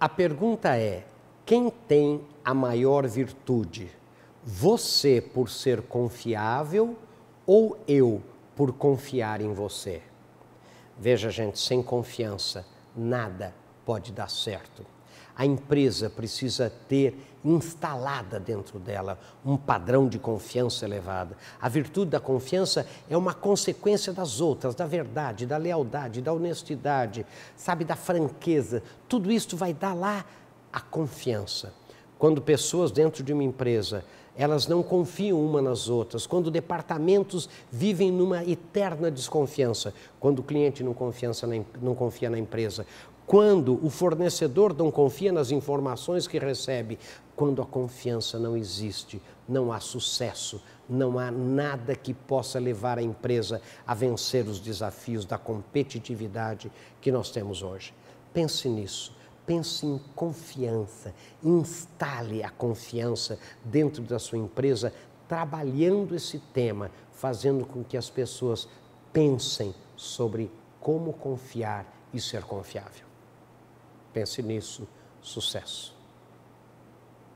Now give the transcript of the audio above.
A pergunta é: quem tem a maior virtude? Você por ser confiável ou eu por confiar em você? Veja, gente, sem confiança nada pode dar certo. A empresa precisa ter instalada dentro dela um padrão de confiança elevada. A virtude da confiança é uma consequência das outras, da verdade, da lealdade, da honestidade, sabe, da franqueza. Tudo isso vai dar lá a confiança. Quando pessoas dentro de uma empresa elas não confiam uma nas outras, quando departamentos vivem numa eterna desconfiança, quando o cliente não, não confia na empresa, quando o fornecedor não confia nas informações que recebe, quando a confiança não existe, não há sucesso, não há nada que possa levar a empresa a vencer os desafios da competitividade que nós temos hoje. Pense nisso pense em confiança, instale a confiança dentro da sua empresa, trabalhando esse tema, fazendo com que as pessoas pensem sobre como confiar e ser confiável. Pense nisso, sucesso.